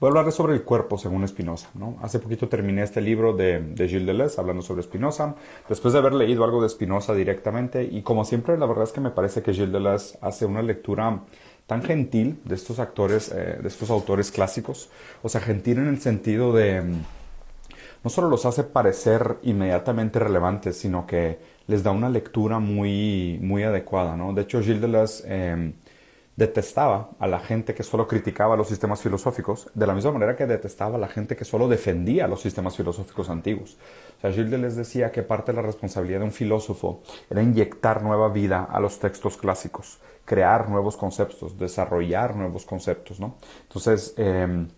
Voy a hablar sobre el cuerpo según Spinoza. ¿no? Hace poquito terminé este libro de, de Gilles Deleuze hablando sobre Spinoza, después de haber leído algo de Spinoza directamente, y como siempre, la verdad es que me parece que Gilles Deleuze hace una lectura tan gentil de estos actores, eh, de estos autores clásicos, o sea, gentil en el sentido de mm, no solo los hace parecer inmediatamente relevantes, sino que les da una lectura muy, muy adecuada, ¿no? De hecho, Gilles Deleuze eh, detestaba a la gente que solo criticaba los sistemas filosóficos, de la misma manera que detestaba a la gente que solo defendía los sistemas filosóficos antiguos. O sea, Gilles les decía que parte de la responsabilidad de un filósofo era inyectar nueva vida a los textos clásicos, crear nuevos conceptos, desarrollar nuevos conceptos, ¿no? Entonces, em,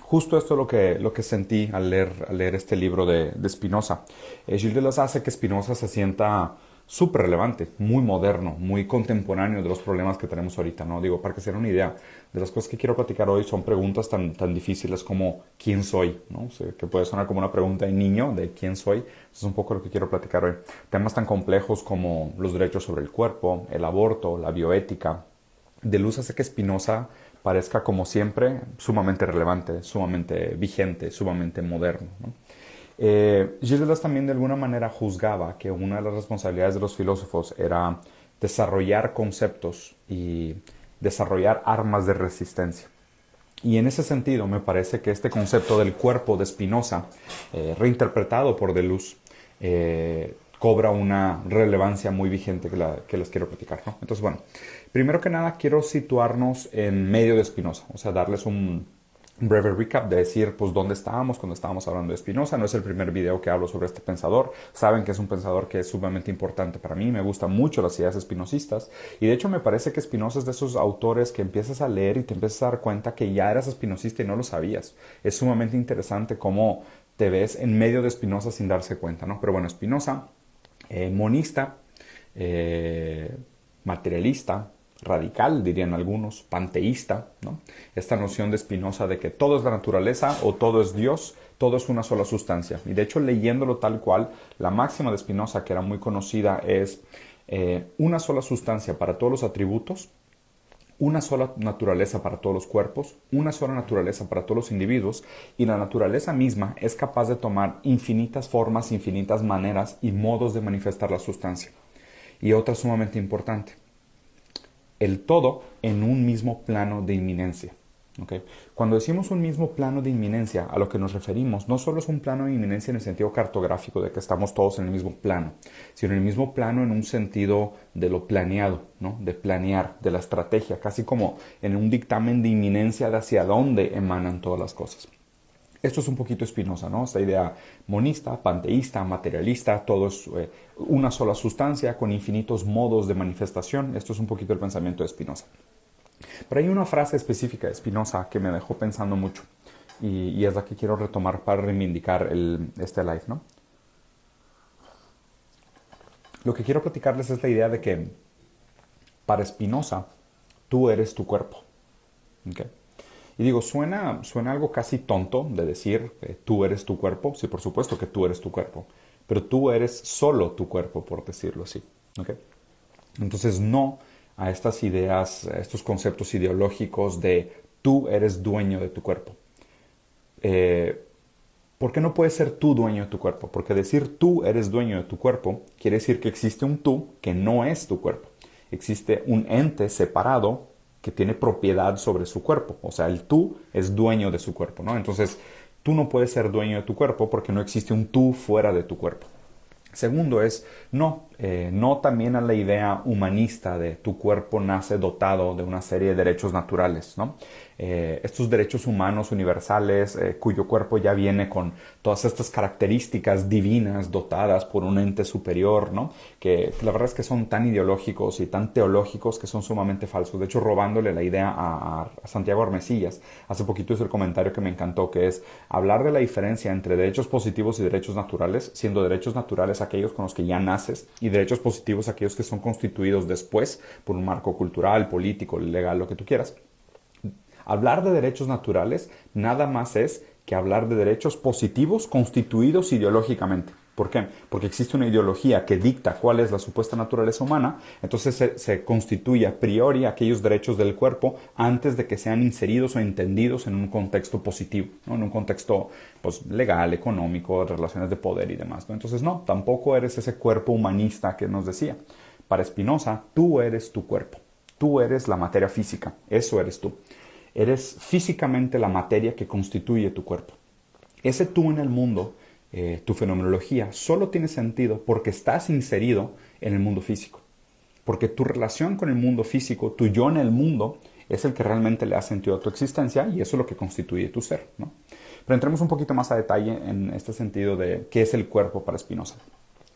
justo esto es lo que, lo que sentí al leer, al leer este libro de, de Spinoza. Eh, Gilles hace que Spinoza se sienta súper relevante, muy moderno, muy contemporáneo de los problemas que tenemos ahorita, ¿no? Digo, para que se den una idea, de las cosas que quiero platicar hoy son preguntas tan, tan difíciles como ¿quién soy? ¿no? que puede sonar como una pregunta de niño de ¿quién soy? Eso es un poco lo que quiero platicar hoy. Temas tan complejos como los derechos sobre el cuerpo, el aborto, la bioética. De luz hace que Spinoza parezca, como siempre, sumamente relevante, sumamente vigente, sumamente moderno, ¿no? Eh, Gilles también de alguna manera juzgaba que una de las responsabilidades de los filósofos era desarrollar conceptos y desarrollar armas de resistencia. Y en ese sentido me parece que este concepto del cuerpo de Spinoza, eh, reinterpretado por Deleuze, eh, cobra una relevancia muy vigente que, les quiero platicar. Entonces, bueno, primero que nada quiero situarnos en medio de Spinoza, o sea, darles un, breve recap de decir pues dónde estábamos cuando estábamos hablando de Spinoza. No es el primer video que hablo sobre este pensador. Saben que es un pensador que es sumamente importante para mí. Me gustan mucho las ideas espinosistas. Y de hecho me parece que Spinoza es de esos autores que empiezas a leer y te empiezas a dar cuenta que ya eras espinosista y no lo sabías. Es sumamente interesante cómo te ves en medio de Spinoza sin darse cuenta, ¿no? Pero bueno, Spinoza, eh, monista, eh, materialista, radical, dirían algunos, panteísta, ¿no? esta noción de Spinoza de que todo es la naturaleza o todo es Dios, todo es una sola sustancia. Y de hecho, leyéndolo tal cual, la máxima de Spinoza, que era muy conocida, es eh, una sola sustancia para todos los atributos, una sola naturaleza para todos los cuerpos, una sola naturaleza para todos los individuos, y la naturaleza misma es capaz de tomar infinitas formas, infinitas maneras y modos de manifestar la sustancia. Y otra sumamente importante, el todo en un mismo plano de inminencia. Cuando decimos un mismo plano de inminencia, a lo que nos referimos no solo es un plano de inminencia en el sentido cartográfico de que estamos todos en el mismo plano, sino en el mismo plano en un sentido de lo planeado, ¿no? de planear, de la estrategia, casi como en un dictamen de inminencia de hacia dónde emanan todas las cosas. Esto es un poquito espinosa, ¿no? Esta idea monista, panteísta, materialista, todo es eh, una sola sustancia con infinitos modos de manifestación. Esto es un poquito el pensamiento de Spinoza. Pero hay una frase específica de Spinoza que me dejó pensando mucho y, es la que quiero retomar para reivindicar el, este live, ¿no? Lo que quiero platicarles es la idea de que para Spinoza tú eres tu cuerpo. ¿okay? Digo, suena, suena algo casi tonto de decir tú eres tu cuerpo. Sí, por supuesto que tú eres tu cuerpo. Pero tú eres solo tu cuerpo, por decirlo así. Entonces, no a estas ideas, a estos conceptos ideológicos de tú eres dueño de tu cuerpo. Eh, ¿Por qué no puedes ser tú dueño de tu cuerpo? Porque decir tú eres dueño de tu cuerpo quiere decir que existe un tú que no es tu cuerpo. Existe un ente separado que tiene propiedad sobre su cuerpo. O sea, el tú es dueño de su cuerpo, ¿no? Entonces, tú no puedes ser dueño de tu cuerpo porque no existe un tú fuera de tu cuerpo. Segundo es, no, eh, no también a la idea humanista de tu cuerpo nace dotado de una serie de derechos naturales, ¿no? Eh, estos derechos humanos universales, eh, cuyo cuerpo ya viene con todas estas características divinas dotadas por un ente superior, ¿no? Que la verdad es que son tan ideológicos y tan teológicos que son sumamente falsos. De hecho, robándole la idea a, a Santiago Armesillas, hace poquito hizo el comentario que me encantó, que es hablar de la diferencia entre derechos positivos y derechos naturales, siendo derechos naturales aquellos con los que ya naces y derechos positivos aquellos que son constituidos después por un marco cultural, político, legal, lo que tú quieras. Hablar de derechos naturales nada más es que hablar de derechos positivos constituidos ideológicamente. ¿Por qué? Porque existe una ideología que dicta cuál es la supuesta naturaleza humana, entonces se, constituye a priori aquellos derechos del cuerpo antes de que sean inseridos o entendidos en un contexto positivo, en un contexto pues, legal, económico, relaciones de poder y demás. Entonces, no, tampoco eres ese cuerpo humanista que nos decía. Para Spinoza, tú eres tu cuerpo, tú eres la materia física, eso eres tú. Eres físicamente la materia que constituye tu cuerpo. Ese tú en el mundo eh, tu fenomenología solo tiene sentido porque estás inserido en el mundo físico. Porque tu relación con el mundo físico, tu yo en el mundo, es el que realmente le ha sentido a tu existencia y eso es lo que constituye tu ser. Pero entremos un poquito más a detalle en este sentido de qué es el cuerpo para Spinoza.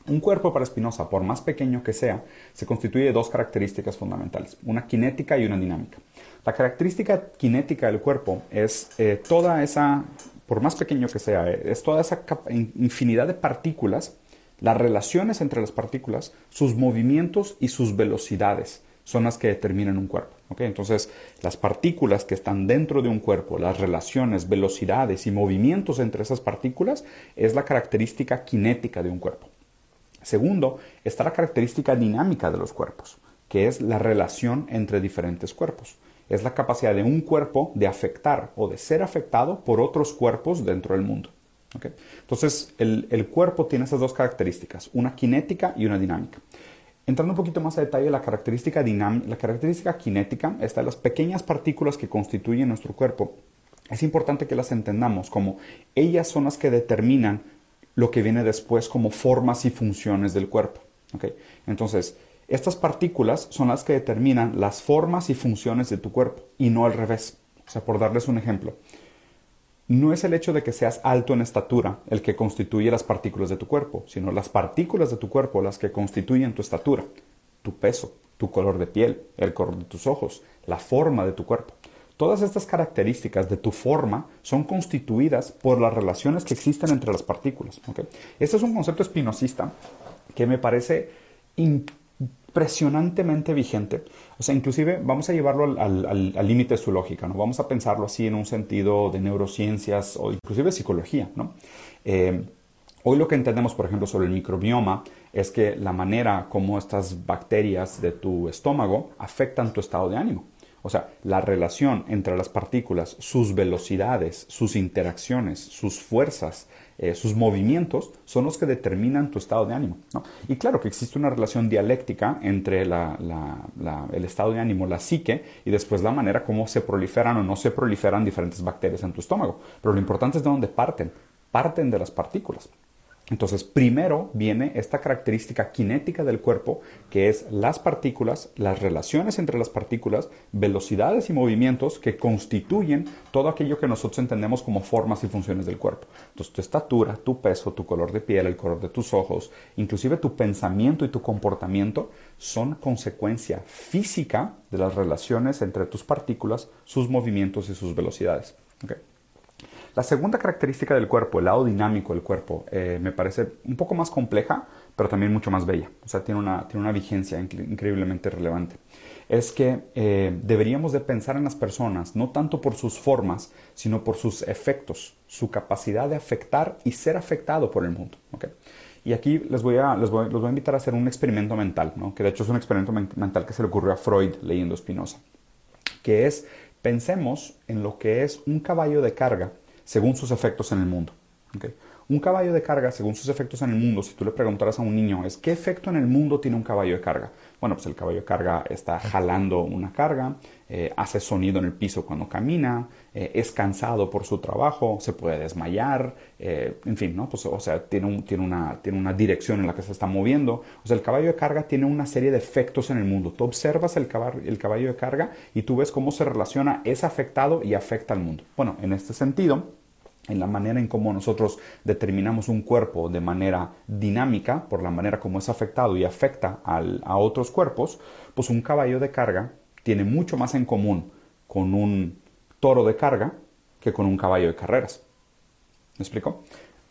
Un cuerpo para Spinoza, por más pequeño que sea, se constituye de dos características fundamentales, una cinética y una dinámica. La característica cinética del cuerpo es eh, toda esa por más pequeño que sea, eh, es toda esa infinidad de partículas, las relaciones entre las partículas, sus movimientos y sus velocidades son las que determinan un cuerpo. Entonces, las partículas que están dentro de un cuerpo, las relaciones, velocidades y movimientos entre esas partículas, es la característica cinética de un cuerpo. Segundo, está la característica dinámica de los cuerpos, que es la relación entre diferentes cuerpos es la capacidad de un cuerpo de afectar o de ser afectado por otros cuerpos dentro del mundo. Entonces, el, cuerpo tiene esas dos características, una cinética y una dinámica. Entrando un poquito más a detalle, la característica, la característica cinética está en las pequeñas partículas que constituyen nuestro cuerpo. Es importante que las entendamos como ellas son las que determinan lo que viene después como formas y funciones del cuerpo. Entonces, estas partículas son las que determinan las formas y funciones de tu cuerpo y no al revés. O sea, por darles un ejemplo, no es el hecho de que seas alto en estatura el que constituye las partículas de tu cuerpo, sino las partículas de tu cuerpo las que constituyen tu estatura, tu peso, tu color de piel, el color de tus ojos, la forma de tu cuerpo. Todas estas características de tu forma son constituidas por las relaciones que existen entre las partículas. Este es un concepto espinosista que me parece impresionantemente vigente. O sea, inclusive vamos a llevarlo al límite de su lógica, ¿no? Vamos a pensarlo así en un sentido de neurociencias o inclusive psicología, ¿no? Eh, hoy lo que entendemos, por ejemplo, sobre el microbioma es que la manera como estas bacterias de tu estómago afectan tu estado de ánimo. O sea, la relación entre las partículas, sus velocidades, sus interacciones, sus fuerzas, eh, sus movimientos son los que determinan tu estado de ánimo. Y claro que existe una relación dialéctica entre el estado de ánimo, la psique, y después la manera como se proliferan o no se proliferan diferentes bacterias en tu estómago. Pero lo importante es de dónde parten. Parten de las partículas. Entonces, primero viene esta característica cinética del cuerpo, que es las partículas, las relaciones entre las partículas, velocidades y movimientos que constituyen todo aquello que nosotros entendemos como formas y funciones del cuerpo. Entonces, tu estatura, tu peso, tu color de piel, el color de tus ojos, inclusive tu pensamiento y tu comportamiento son consecuencia física de las relaciones entre tus partículas, sus movimientos y sus velocidades. La segunda característica del cuerpo, el lado dinámico del cuerpo, eh, me parece un poco más compleja, pero también mucho más bella. O sea, tiene una, tiene una vigencia increíblemente relevante. Es que eh, deberíamos de pensar en las personas no tanto por sus formas, sino por sus efectos, su capacidad de afectar y ser afectado por el mundo. Y aquí les voy, a, les, voy, a invitar a hacer un experimento mental, que de hecho es un experimento mental que se le ocurrió a Freud leyendo Spinoza, que es pensemos en lo que es un caballo de carga según sus efectos en el mundo. Un caballo de carga, según sus efectos en el mundo, si tú le preguntaras a un niño, es ¿qué efecto en el mundo tiene un caballo de carga? Bueno, pues el caballo de carga está jalando una carga, eh, hace sonido en el piso cuando camina, eh, es cansado por su trabajo, se puede desmayar, eh, en fin, ¿no? Pues, o sea, tiene, tiene, una, tiene una dirección en la que se está moviendo. O sea, el caballo de carga tiene una serie de efectos en el mundo. Tú observas el caballo, el caballo de carga y tú ves cómo se relaciona, es afectado y afecta al mundo. Bueno, en este sentido, en la manera en cómo nosotros determinamos un cuerpo de manera dinámica, por la manera como es afectado y afecta a otros cuerpos, pues un caballo de carga tiene mucho más en común con un toro de carga que con un caballo de carreras. ¿Me explico?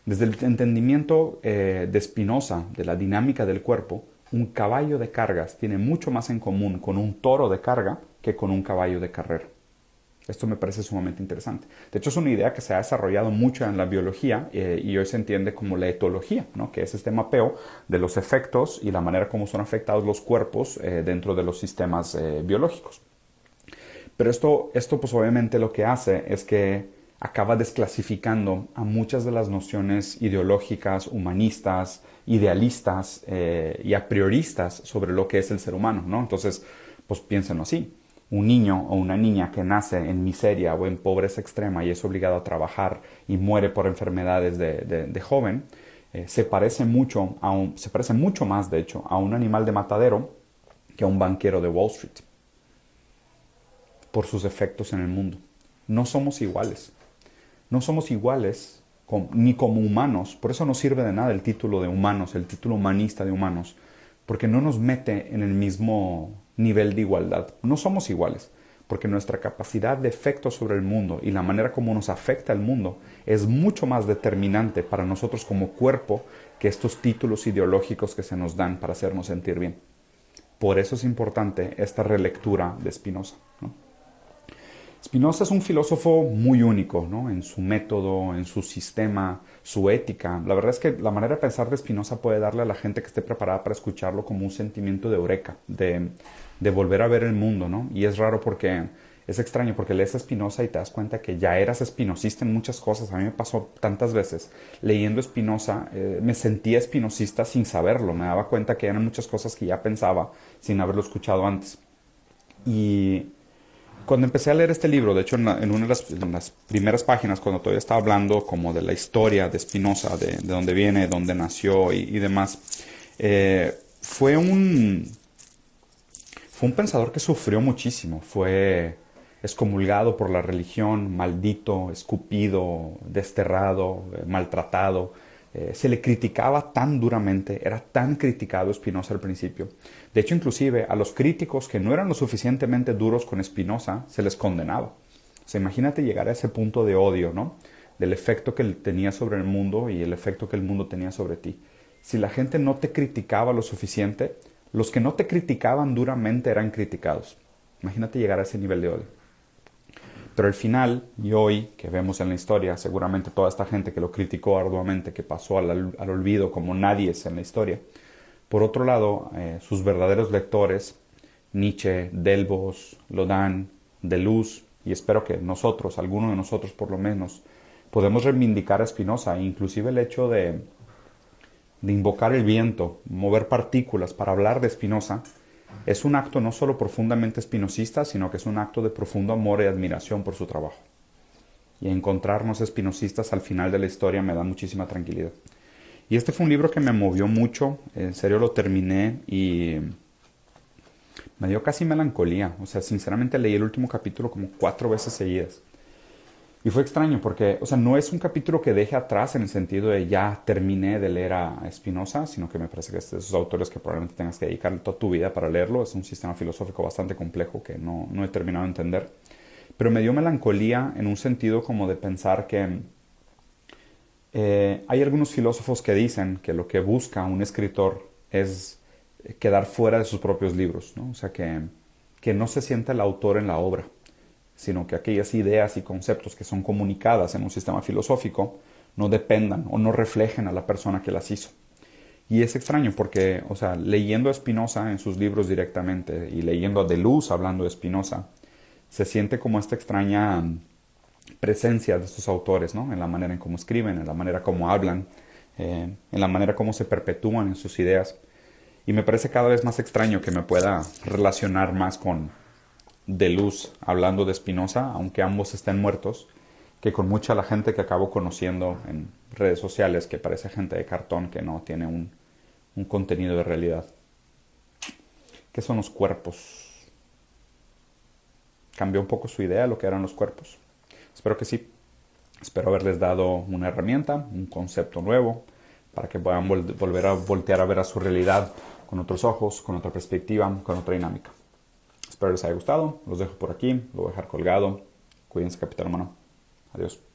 Desde el entendimiento eh, de Spinoza de la dinámica del cuerpo, un caballo de cargas tiene mucho más en común con un toro de carga que con un caballo de carrera. Esto me parece sumamente interesante. De hecho, es una idea que se ha desarrollado mucho en la biología eh, y hoy se entiende como la etología, ¿no? que es este mapeo de los efectos y la manera como son afectados los cuerpos eh, dentro de los sistemas eh, biológicos. Pero esto, esto, pues obviamente lo que hace es que acaba desclasificando a muchas de las nociones ideológicas, humanistas, idealistas y a prioristas sobre lo que es el ser humano, ¿no? Entonces, pues piénsenlo así un niño o una niña que nace en miseria o en pobreza extrema y es obligado a trabajar y muere por enfermedades de, joven, eh, se, parece mucho a un, se parece mucho más, de hecho, a un animal de matadero que a un banquero de Wall Street por sus efectos en el mundo. No somos iguales. No somos iguales ni como humanos. Por eso no sirve de nada el título de humanos, el título humanista de humanos, porque no nos mete en el mismo nivel de igualdad. No somos iguales, porque nuestra capacidad de efecto sobre el mundo y la manera como nos afecta el mundo es mucho más determinante para nosotros como cuerpo que estos títulos ideológicos que se nos dan para hacernos sentir bien. Por eso es importante esta relectura de Spinoza. Spinoza es un filósofo muy único ¿no? en su método, en su sistema, su ética. La verdad es que la manera de pensar de Spinoza puede darle a la gente que esté preparada para escucharlo como un sentimiento de eureka, de, volver a ver el mundo, ¿no? Y es raro porque es extraño porque lees a Spinoza y te das cuenta que ya eras espinosista en muchas cosas. A mí me pasó tantas veces leyendo Spinoza, eh, me sentía espinosista sin saberlo. Me daba cuenta que eran muchas cosas que ya pensaba sin haberlo escuchado antes. Y cuando empecé a leer este libro, de hecho en, una de las, primeras páginas, cuando todavía estaba hablando como de la historia de Spinoza, de, dónde viene, dónde nació y, demás, eh, fue un fue un pensador que sufrió muchísimo, fue excomulgado por la religión, maldito, escupido, desterrado, eh, maltratado. Eh, se le criticaba tan duramente, era tan criticado Spinoza al principio. De hecho, inclusive a los críticos que no eran lo suficientemente duros con Spinoza, se les condenaba. O sea, imagínate llegar a ese punto de odio, ¿no? Del efecto que tenía sobre el mundo y el efecto que el mundo tenía sobre ti. Si la gente no te criticaba lo suficiente, los que no te criticaban duramente eran criticados. Imagínate llegar a ese nivel de odio. Pero al final, y hoy que vemos en la historia, seguramente toda esta gente que lo criticó arduamente, que pasó al, olvido como nadie es en la historia. Por otro lado, eh, sus verdaderos lectores, Nietzsche, Delbos, Lodan, Deleuze, y espero que nosotros, alguno de nosotros por lo menos, podemos reivindicar a Spinoza, inclusive el hecho de de invocar el viento, mover partículas para hablar de Spinoza, es un acto no solo profundamente espinosista, sino que es un acto de profundo amor y admiración por su trabajo. Y encontrarnos espinosistas al final de la historia me da muchísima tranquilidad. Y este fue un libro que me movió mucho, en serio lo terminé y me dio casi melancolía. O sea, sinceramente leí el último capítulo como cuatro veces seguidas. Y fue extraño porque, o sea, no es un capítulo que deje atrás en el sentido de ya terminé de leer a Spinoza, sino que me parece que es de esos autores que probablemente tengas que dedicar toda tu vida para leerlo. Es un sistema filosófico bastante complejo que no, no he terminado de entender. Pero me dio melancolía en un sentido como de pensar que eh, hay algunos filósofos que dicen que lo que busca un escritor es quedar fuera de sus propios libros, ¿no? O sea, que, que no se sienta el autor en la obra sino que aquellas ideas y conceptos que son comunicadas en un sistema filosófico no dependan o no reflejen a la persona que las hizo. Y es extraño porque, o sea, leyendo a Spinoza en sus libros directamente y leyendo a Deleuze hablando de Spinoza, se siente como esta extraña presencia de estos autores, ¿no? En la manera en cómo escriben, en la manera como hablan, eh, en la manera como se perpetúan en sus ideas. Y me parece cada vez más extraño que me pueda relacionar más con, de luz hablando de Spinoza, aunque ambos estén muertos, que con mucha la gente que acabo conociendo en redes sociales, que parece gente de cartón, que no tiene un, un contenido de realidad. ¿Qué son los cuerpos? ¿Cambió un poco su idea de lo que eran los cuerpos? Espero que sí. Espero haberles dado una herramienta, un concepto nuevo, para que puedan volver a voltear a ver a su realidad con otros ojos, con otra perspectiva, con otra dinámica. Espero les haya gustado. Los dejo por aquí. Lo voy a dejar colgado. Cuídense, capitán hermano. Adiós.